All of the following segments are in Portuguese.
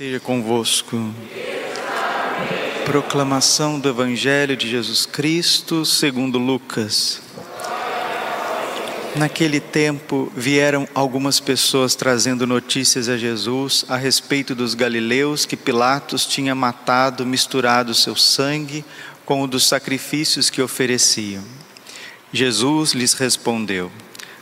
Seja convosco. Proclamação do Evangelho de Jesus Cristo segundo Lucas. Naquele tempo vieram algumas pessoas trazendo notícias a Jesus a respeito dos galileus que Pilatos tinha matado, misturado seu sangue com o dos sacrifícios que ofereciam. Jesus lhes respondeu: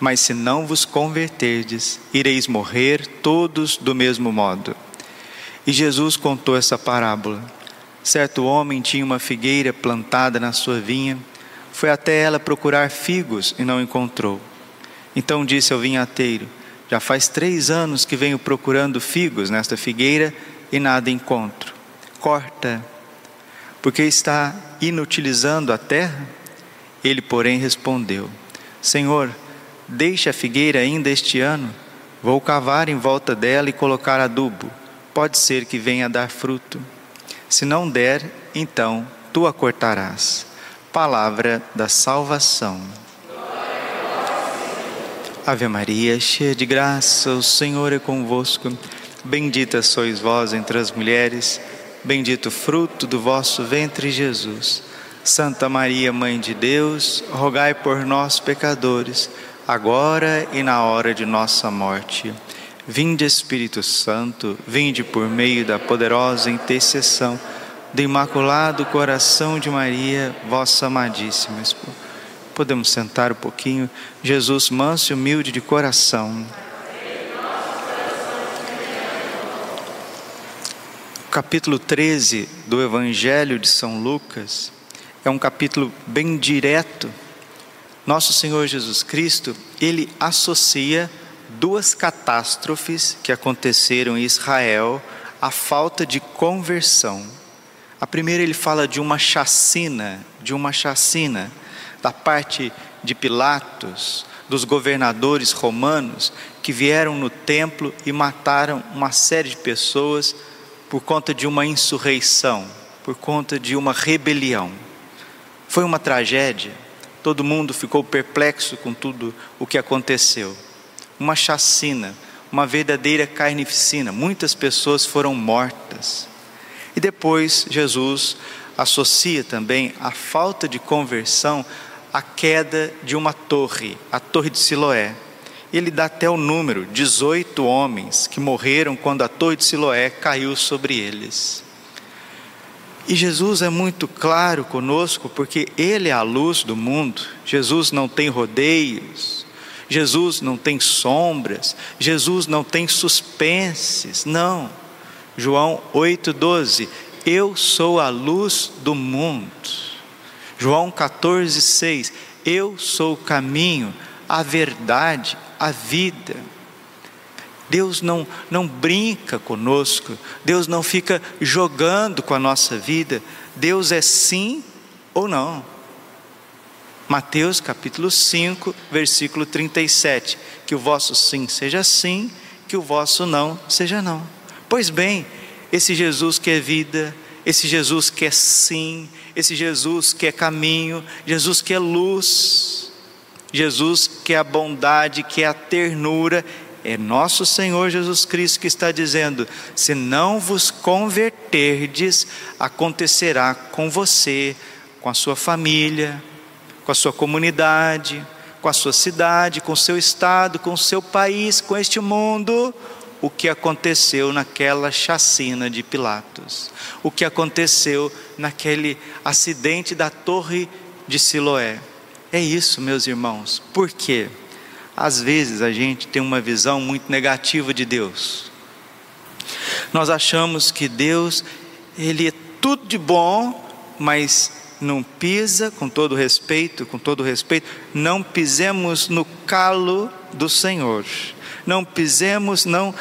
mas se não vos converterdes, ireis morrer todos do mesmo modo. E Jesus contou essa parábola. Certo homem tinha uma figueira plantada na sua vinha, foi até ela procurar figos e não encontrou. Então disse ao vinhateiro: Já faz três anos que venho procurando figos nesta figueira e nada encontro. Corta, porque está inutilizando a terra? Ele, porém, respondeu: Senhor, Deixe a figueira ainda este ano, vou cavar em volta dela e colocar adubo. Pode ser que venha dar fruto. Se não der, então tu a cortarás. Palavra da salvação. Ave Maria, cheia de graça, o Senhor é convosco. Bendita sois vós entre as mulheres, bendito o fruto do vosso ventre, Jesus. Santa Maria, Mãe de Deus, rogai por nós, pecadores agora e na hora de nossa morte. Vinde Espírito Santo, vinde por meio da poderosa intercessão do Imaculado Coração de Maria, vossa amadíssima esposa. Podemos sentar um pouquinho. Jesus, manso e humilde de coração. O capítulo 13 do Evangelho de São Lucas é um capítulo bem direto nosso Senhor Jesus Cristo, ele associa duas catástrofes que aconteceram em Israel à falta de conversão. A primeira ele fala de uma chacina, de uma chacina da parte de Pilatos, dos governadores romanos que vieram no templo e mataram uma série de pessoas por conta de uma insurreição, por conta de uma rebelião. Foi uma tragédia, Todo mundo ficou perplexo com tudo o que aconteceu. Uma chacina, uma verdadeira carnificina. Muitas pessoas foram mortas. E depois Jesus associa também a falta de conversão à queda de uma torre, a Torre de Siloé. Ele dá até o número: 18 homens que morreram quando a Torre de Siloé caiu sobre eles. E Jesus é muito claro conosco porque Ele é a luz do mundo. Jesus não tem rodeios, Jesus não tem sombras, Jesus não tem suspenses, não. João 8,12: Eu sou a luz do mundo. João 14,6: Eu sou o caminho, a verdade, a vida. Deus não, não brinca conosco, Deus não fica jogando com a nossa vida, Deus é sim ou não. Mateus capítulo 5, versículo 37: Que o vosso sim seja sim, que o vosso não seja não. Pois bem, esse Jesus que é vida, esse Jesus que é sim, esse Jesus que é caminho, Jesus que é luz, Jesus que é a bondade, que é a ternura, é nosso Senhor Jesus Cristo que está dizendo: se não vos converterdes, acontecerá com você, com a sua família, com a sua comunidade, com a sua cidade, com o seu estado, com o seu país, com este mundo, o que aconteceu naquela chacina de Pilatos, o que aconteceu naquele acidente da Torre de Siloé. É isso, meus irmãos. Por quê? Às vezes a gente tem uma visão muito negativa de Deus. Nós achamos que Deus, Ele é tudo de bom, mas não pisa, com todo respeito, com todo respeito, não pisemos no calo do Senhor. não pisemos, não,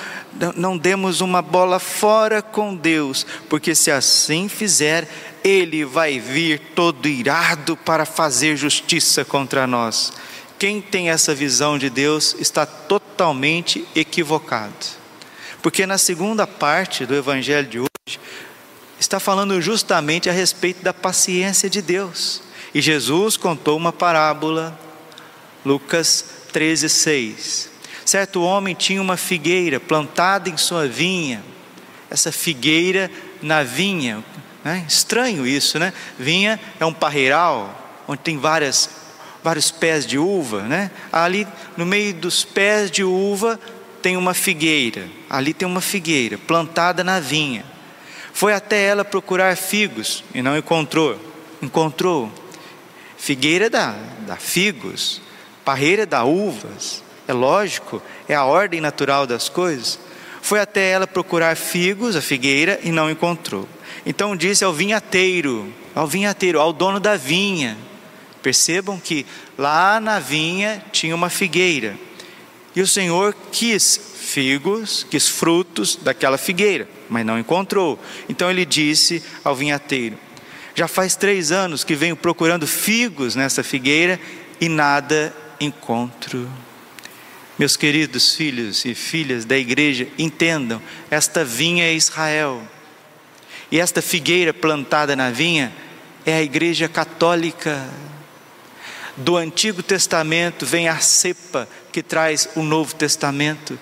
não demos uma bola fora com Deus, porque se assim fizer, Ele vai vir todo irado para fazer justiça contra nós. Quem tem essa visão de Deus está totalmente equivocado. Porque na segunda parte do Evangelho de hoje, está falando justamente a respeito da paciência de Deus. E Jesus contou uma parábola, Lucas 13, 6. Certo homem tinha uma figueira plantada em sua vinha, essa figueira na vinha, né? estranho isso, né? Vinha é um parreiral, onde tem várias, vários pés de uva, né? Ali no meio dos pés de uva tem uma figueira, ali tem uma figueira plantada na vinha. Foi até ela procurar figos e não encontrou. Encontrou. Figueira dá, dá figos, parreira dá uvas. É lógico, é a ordem natural das coisas. Foi até ela procurar figos, a figueira, e não encontrou. Então disse ao vinhateiro, ao vinhateiro, ao dono da vinha. Percebam que lá na vinha tinha uma figueira. E o Senhor quis figos, quis frutos daquela figueira, mas não encontrou. Então ele disse ao vinhateiro: Já faz três anos que venho procurando figos nessa figueira e nada encontro. Meus queridos filhos e filhas da igreja, entendam: esta vinha é Israel, e esta figueira plantada na vinha é a igreja católica. Do Antigo Testamento vem a cepa que traz o Novo Testamento.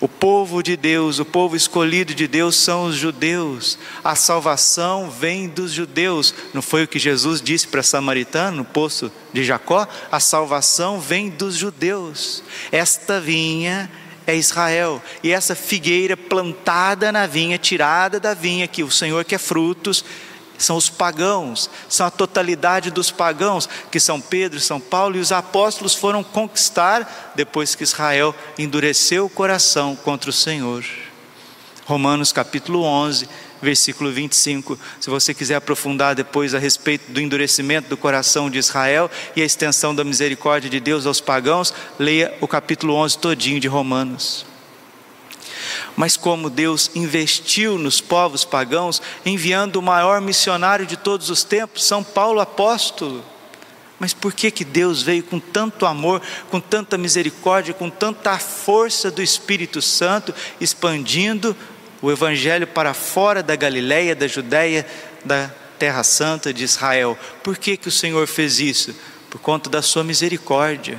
O povo de Deus, o povo escolhido de Deus são os judeus. A salvação vem dos judeus. Não foi o que Jesus disse para Samaritano no poço de Jacó? A salvação vem dos judeus. Esta vinha é Israel, e essa figueira plantada na vinha, tirada da vinha, que o Senhor quer frutos, são os pagãos, são a totalidade dos pagãos, que São Pedro, São Paulo e os apóstolos foram conquistar depois que Israel endureceu o coração contra o Senhor. Romanos capítulo 11, versículo 25. Se você quiser aprofundar depois a respeito do endurecimento do coração de Israel e a extensão da misericórdia de Deus aos pagãos, leia o capítulo 11 todinho de Romanos. Mas como Deus investiu nos povos pagãos, enviando o maior missionário de todos os tempos, São Paulo apóstolo. Mas por que que Deus veio com tanto amor, com tanta misericórdia, com tanta força do Espírito Santo, expandindo o evangelho para fora da Galileia, da Judéia, da Terra Santa de Israel? Por que que o Senhor fez isso? Por conta da sua misericórdia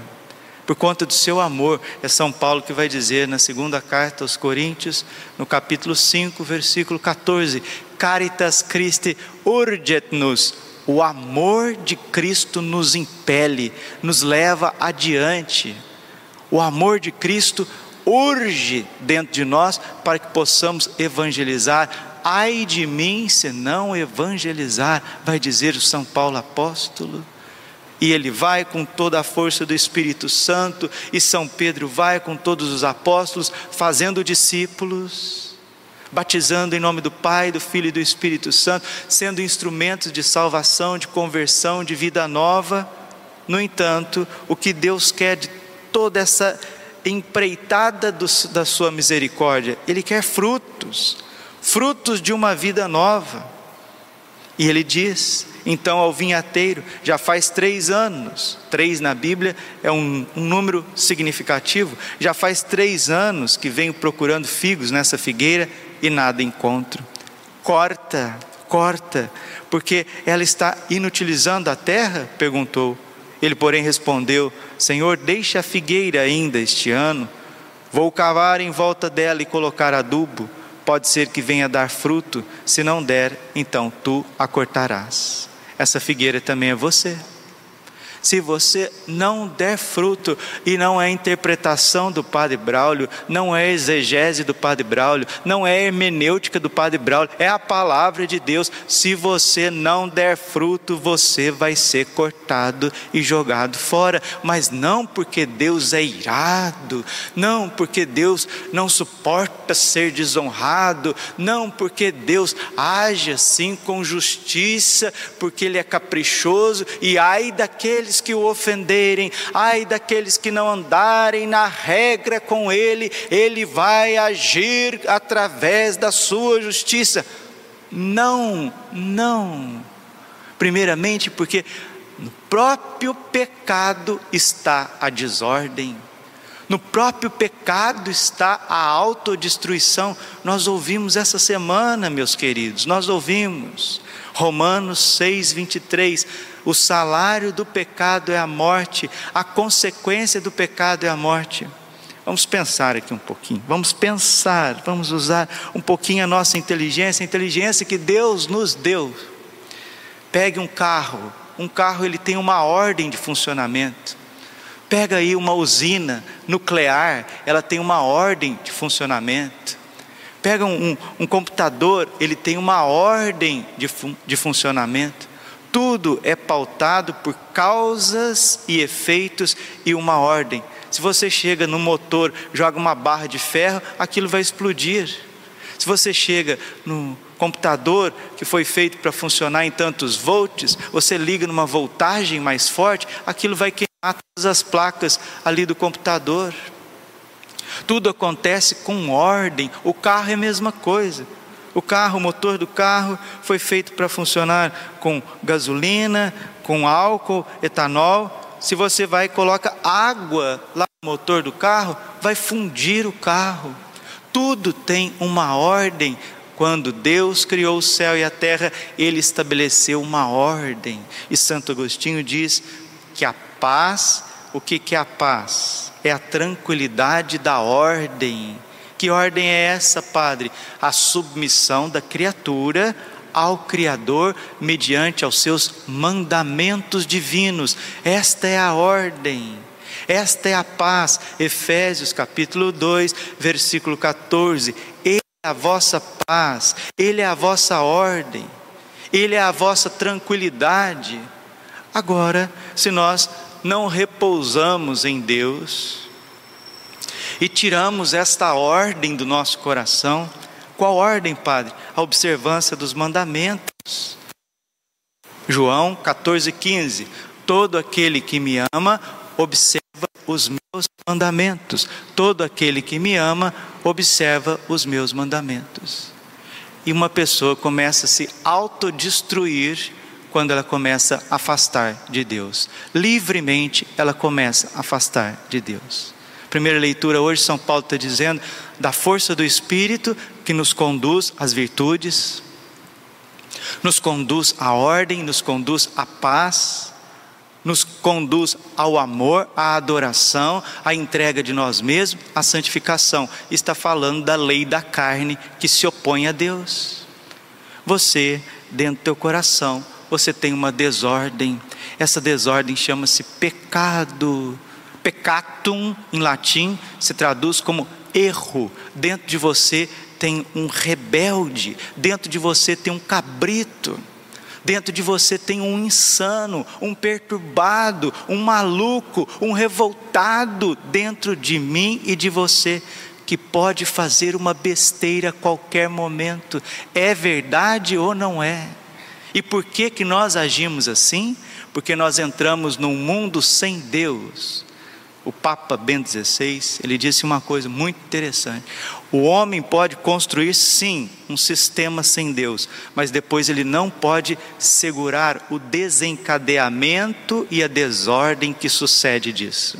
por conta do seu amor. É São Paulo que vai dizer na segunda carta aos Coríntios, no capítulo 5, versículo 14: Caritas Christi urget-nos. O amor de Cristo nos impele, nos leva adiante. O amor de Cristo urge dentro de nós para que possamos evangelizar. Ai de mim se não evangelizar, vai dizer o São Paulo apóstolo e ele vai com toda a força do Espírito Santo, e São Pedro vai com todos os apóstolos, fazendo discípulos, batizando em nome do Pai, do Filho e do Espírito Santo, sendo instrumentos de salvação, de conversão, de vida nova. No entanto, o que Deus quer de toda essa empreitada do, da Sua misericórdia, Ele quer frutos, frutos de uma vida nova. E Ele diz: então ao vinhateiro, já faz três anos, três na Bíblia é um, um, número significativo, já faz três anos que venho procurando figos nessa figueira e nada encontro. Corta, corta, porque ela está inutilizando a terra? perguntou. Ele, porém, respondeu: Senhor, deixe a figueira ainda este ano, vou cavar em volta dela e colocar adubo pode ser que venha dar fruto, se não der, então tu a cortarás essa figueira também é você. Se você não der fruto, e não é interpretação do Padre Braulio, não é exegese do Padre Braulio, não é hermenêutica do Padre Braulio, é a palavra de Deus. Se você não der fruto, você vai ser cortado e jogado fora, mas não porque Deus é irado, não porque Deus não suporta ser desonrado, não porque Deus age assim com justiça, porque Ele é caprichoso, e ai daqueles daqueles que o ofenderem, ai daqueles que não andarem na regra com ele, ele vai agir através da sua justiça. Não, não. Primeiramente, porque no próprio pecado está a desordem. No próprio pecado está a autodestruição. Nós ouvimos essa semana, meus queridos, nós ouvimos. Romanos 6, 23. O salário do pecado é a morte, a consequência do pecado é a morte. Vamos pensar aqui um pouquinho, vamos pensar, vamos usar um pouquinho a nossa inteligência, a inteligência que Deus nos deu. Pegue um carro, um carro ele tem uma ordem de funcionamento. Pega aí uma usina nuclear, ela tem uma ordem de funcionamento. Pega um, um, computador, ele tem uma ordem de, fun de funcionamento. Tudo é pautado por causas e efeitos e uma ordem. Se você chega no motor, joga uma barra de ferro, aquilo vai explodir. Se você chega no computador que foi feito para funcionar em tantos volts, você liga numa voltagem mais forte, aquilo vai queimar todas as placas ali do computador. Tudo acontece com ordem. O carro é a mesma coisa. O carro, o motor do carro foi feito para funcionar com gasolina, com álcool, etanol. Se você vai e coloca água lá no motor do carro, vai fundir o carro. Tudo tem uma ordem. Quando Deus criou o céu e a terra, ele estabeleceu uma ordem. E Santo Agostinho diz que a paz, o que, que é a paz? É a tranquilidade da ordem. Que ordem é essa, Padre? A submissão da criatura ao Criador mediante aos seus mandamentos divinos. Esta é a ordem. Esta é a paz. Efésios capítulo 2, versículo 14. Ele é a vossa paz, ele é a vossa ordem, ele é a vossa tranquilidade. Agora, se nós não repousamos em Deus e tiramos esta ordem do nosso coração, qual ordem, Padre? A observância dos mandamentos. João 14,15: Todo aquele que me ama, observa os meus mandamentos. Todo aquele que me ama, observa os meus mandamentos. E uma pessoa começa a se autodestruir quando ela começa a afastar de Deus. Livremente ela começa a afastar de Deus. Primeira leitura hoje, São Paulo está dizendo da força do Espírito que nos conduz às virtudes, nos conduz à ordem, nos conduz à paz, nos conduz ao amor, à adoração, à entrega de nós mesmos, à santificação. Está falando da lei da carne que se opõe a Deus. Você, dentro do teu coração, você tem uma desordem. Essa desordem chama-se pecado. Peccatum, em latim, se traduz como erro. Dentro de você tem um rebelde, dentro de você tem um cabrito. Dentro de você tem um insano, um perturbado, um maluco, um revoltado dentro de mim e de você, que pode fazer uma besteira a qualquer momento. É verdade ou não é? E por que que nós agimos assim? Porque nós entramos num mundo sem Deus. O Papa Bento XVI, ele disse uma coisa muito interessante. O homem pode construir sim um sistema sem Deus, mas depois ele não pode segurar o desencadeamento e a desordem que sucede disso.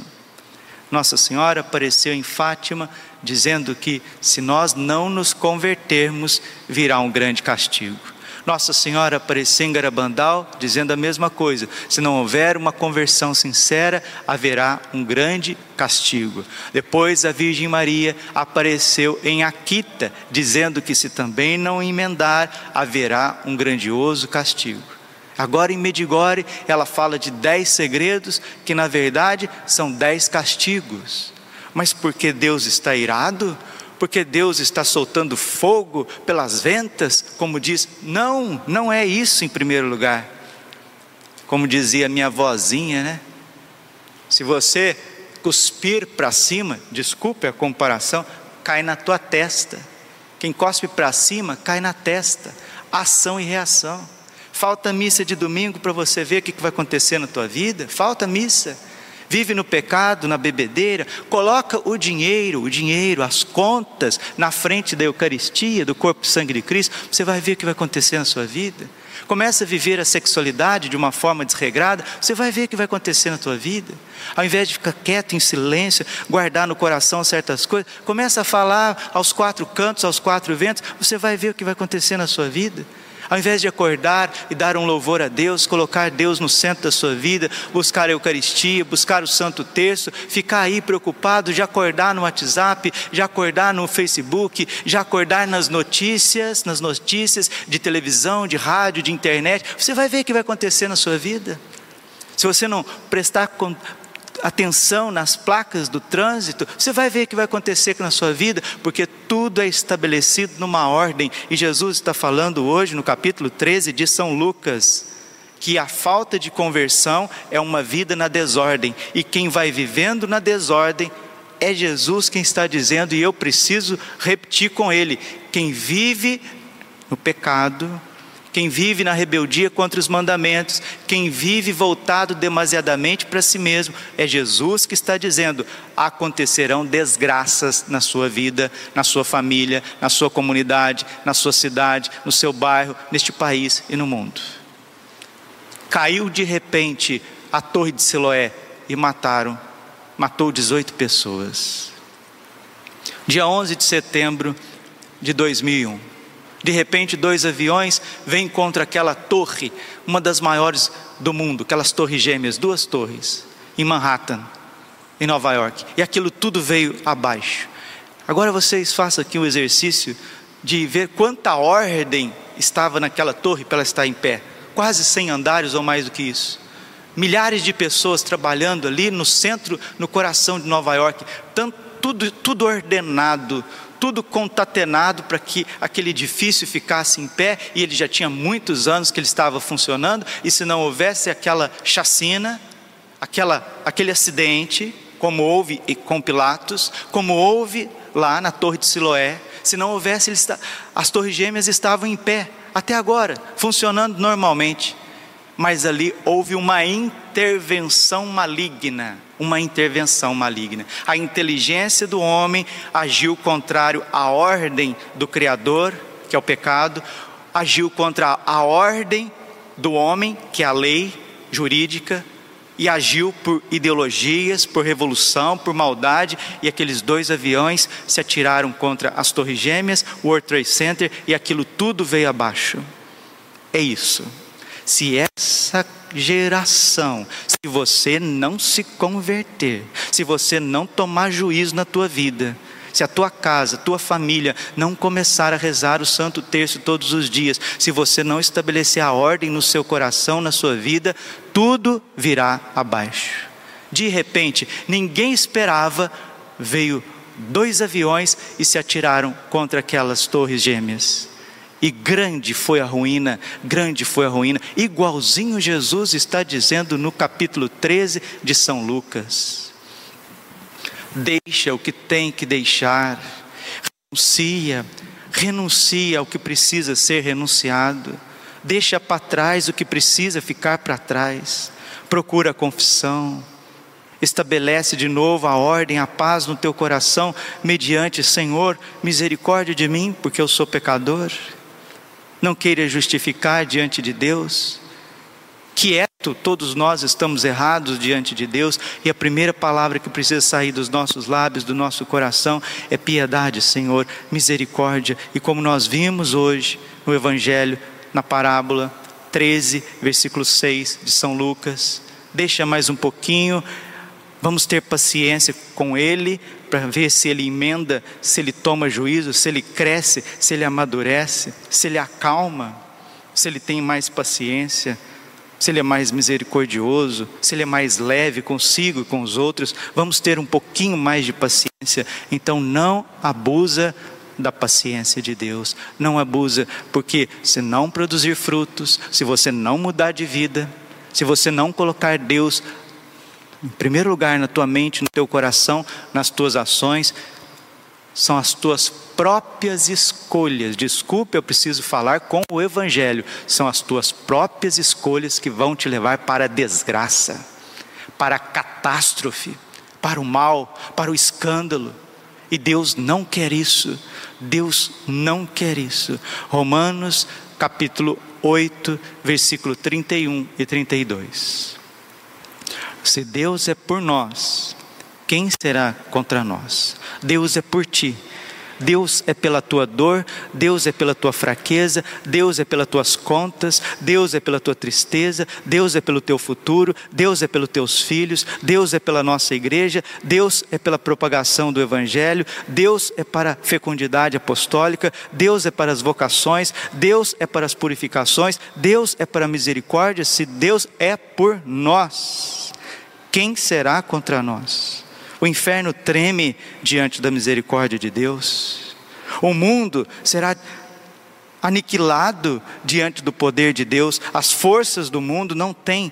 Nossa Senhora apareceu em Fátima dizendo que se nós não nos convertermos, virá um grande castigo. Nossa Senhora apareceu em Garabandal dizendo a mesma coisa: se não houver uma conversão sincera, haverá um grande castigo. Depois a Virgem Maria apareceu em Aquita, dizendo que se também não emendar, haverá um grandioso castigo. Agora em Medigore, ela fala de dez segredos que na verdade são dez castigos. Mas porque Deus está irado? Porque Deus está soltando fogo pelas ventas, como diz, não, não é isso em primeiro lugar. Como dizia minha vozinha, né? Se você cuspir para cima, desculpe a comparação, cai na tua testa. Quem cospe para cima, cai na testa. Ação e reação. Falta missa de domingo para você ver o que vai acontecer na tua vida? Falta missa. Vive no pecado, na bebedeira, coloca o dinheiro, o dinheiro, as contas na frente da Eucaristia, do corpo e sangue de Cristo, você vai ver o que vai acontecer na sua vida. Começa a viver a sexualidade de uma forma desregrada, você vai ver o que vai acontecer na tua vida. Ao invés de ficar quieto em silêncio, guardar no coração certas coisas, começa a falar aos quatro cantos, aos quatro ventos, você vai ver o que vai acontecer na sua vida. Ao invés de acordar e dar um louvor a Deus, colocar Deus no centro da sua vida, buscar a Eucaristia, buscar o Santo Texto, ficar aí preocupado, já acordar no WhatsApp, já acordar no Facebook, já acordar nas notícias, nas notícias de televisão, de rádio, de internet, você vai ver o que vai acontecer na sua vida. Se você não prestar atenção nas placas do trânsito, você vai ver o que vai acontecer na sua vida, porque tudo é estabelecido numa ordem. E Jesus está falando hoje, no capítulo 13 de São Lucas, que a falta de conversão é uma vida na desordem, e quem vai vivendo na desordem é Jesus quem está dizendo, e eu preciso repetir com ele: quem vive no pecado, quem vive na rebeldia contra os mandamentos, quem vive voltado demasiadamente para si mesmo, é Jesus que está dizendo: acontecerão desgraças na sua vida, na sua família, na sua comunidade, na sua cidade, no seu bairro, neste país e no mundo. Caiu de repente a torre de Siloé e mataram, matou 18 pessoas. Dia 11 de setembro de 2001 de repente, dois aviões vêm contra aquela torre, uma das maiores do mundo, aquelas torres gêmeas, duas torres, em Manhattan, em Nova York. E aquilo tudo veio abaixo. Agora vocês façam aqui um exercício de ver quanta ordem estava naquela torre para ela estar em pé. Quase 100 andares ou mais do que isso. Milhares de pessoas trabalhando ali no centro, no coração de Nova York. Tanto, tudo, tudo ordenado, tudo contatenado para que aquele edifício ficasse em pé, e ele já tinha muitos anos que ele estava funcionando, e se não houvesse aquela chacina, aquela, aquele acidente, como houve com Pilatos, como houve lá na Torre de Siloé, se não houvesse, as torres gêmeas estavam em pé, até agora, funcionando normalmente. Mas ali houve uma intervenção maligna, uma intervenção maligna. A inteligência do homem agiu contrário à ordem do Criador, que é o pecado, agiu contra a ordem do homem, que é a lei jurídica, e agiu por ideologias, por revolução, por maldade, e aqueles dois aviões se atiraram contra as Torres Gêmeas, o World Trade Center, e aquilo tudo veio abaixo. É isso. Se essa geração, se você não se converter, se você não tomar juízo na tua vida, se a tua casa, tua família não começar a rezar o Santo Terço todos os dias, se você não estabelecer a ordem no seu coração, na sua vida, tudo virá abaixo. De repente, ninguém esperava, veio dois aviões e se atiraram contra aquelas torres gêmeas. E grande foi a ruína, grande foi a ruína, igualzinho Jesus está dizendo no capítulo 13 de São Lucas. Deixa o que tem que deixar, renuncia, renuncia ao que precisa ser renunciado, deixa para trás o que precisa ficar para trás, procura a confissão, estabelece de novo a ordem, a paz no teu coração, mediante, Senhor, misericórdia de mim, porque eu sou pecador não queira justificar diante de Deus. Quieto, todos nós estamos errados diante de Deus, e a primeira palavra que precisa sair dos nossos lábios, do nosso coração, é piedade, Senhor, misericórdia. E como nós vimos hoje no Evangelho, na parábola 13, versículo 6 de São Lucas, deixa mais um pouquinho, vamos ter paciência com Ele, para ver se ele emenda, se ele toma juízo, se ele cresce, se ele amadurece, se ele acalma, se ele tem mais paciência, se ele é mais misericordioso, se ele é mais leve consigo e com os outros. Vamos ter um pouquinho mais de paciência. Então não abusa da paciência de Deus. Não abusa, porque se não produzir frutos, se você não mudar de vida, se você não colocar Deus em primeiro lugar na tua mente, no teu coração, nas tuas ações, são as tuas próprias escolhas. Desculpe, eu preciso falar com o Evangelho. São as tuas próprias escolhas que vão te levar para a desgraça, para a catástrofe, para o mal, para o escândalo. E Deus não quer isso. Deus não quer isso. Romanos capítulo 8, versículo 31 e 32. Se Deus é por nós, quem será contra nós? Deus é por ti. Deus é pela tua dor, Deus é pela tua fraqueza, Deus é pelas tuas contas, Deus é pela tua tristeza, Deus é pelo teu futuro, Deus é pelos teus filhos, Deus é pela nossa igreja, Deus é pela propagação do evangelho, Deus é para a fecundidade apostólica, Deus é para as vocações, Deus é para as purificações, Deus é para a misericórdia. Se Deus é por nós, quem será contra nós? O inferno treme diante da misericórdia de Deus. O mundo será aniquilado diante do poder de Deus. As forças do mundo não têm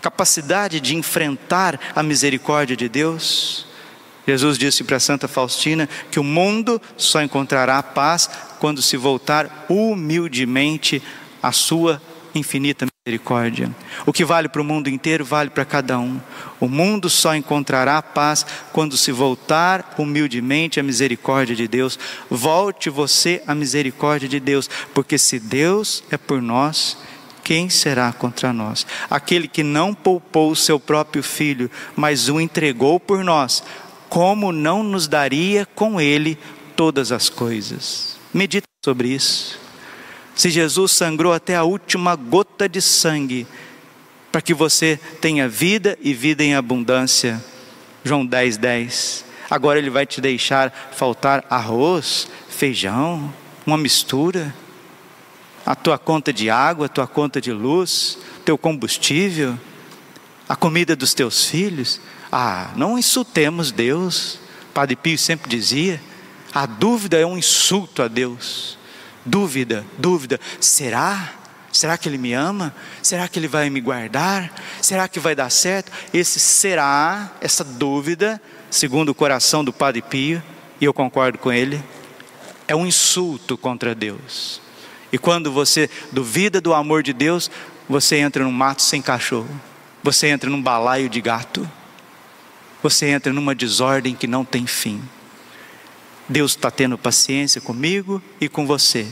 capacidade de enfrentar a misericórdia de Deus. Jesus disse para Santa Faustina que o mundo só encontrará paz quando se voltar humildemente à sua infinita misericórdia. O que vale para o mundo inteiro, vale para cada um. O mundo só encontrará paz quando se voltar humildemente à misericórdia de Deus. Volte você à misericórdia de Deus, porque se Deus é por nós, quem será contra nós? Aquele que não poupou o seu próprio filho, mas o entregou por nós, como não nos daria com ele todas as coisas? Medita sobre isso. Se Jesus sangrou até a última gota de sangue, para que você tenha vida e vida em abundância. João 10, 10. Agora ele vai te deixar faltar arroz, feijão, uma mistura, a tua conta de água, a tua conta de luz, teu combustível, a comida dos teus filhos. Ah, não insultemos Deus. Padre Pio sempre dizia: a dúvida é um insulto a Deus. Dúvida, dúvida. Será? Será que Ele me ama? Será que Ele vai me guardar? Será que vai dar certo? Esse será, essa dúvida, segundo o coração do Padre Pio, e eu concordo com ele, é um insulto contra Deus. E quando você duvida do amor de Deus, você entra num mato sem cachorro, você entra num balaio de gato, você entra numa desordem que não tem fim. Deus está tendo paciência comigo e com você,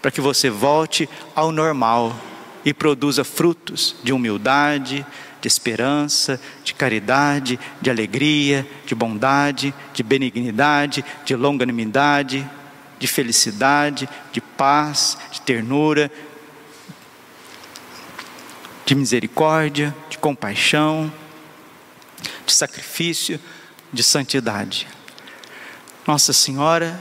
para que você volte ao normal e produza frutos de humildade, de esperança, de caridade, de alegria, de bondade, de benignidade, de longanimidade, de felicidade, de paz, de ternura, de misericórdia, de compaixão, de sacrifício, de santidade. Nossa Senhora,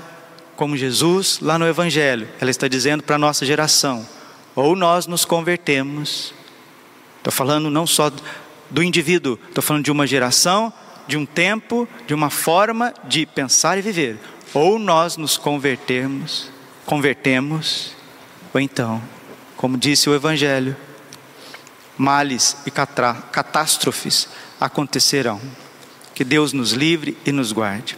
como Jesus, lá no Evangelho, ela está dizendo para a nossa geração: ou nós nos convertemos, estou falando não só do indivíduo, estou falando de uma geração, de um tempo, de uma forma de pensar e viver. Ou nós nos convertemos, convertemos, ou então, como disse o Evangelho, males e catástrofes acontecerão. Que Deus nos livre e nos guarde.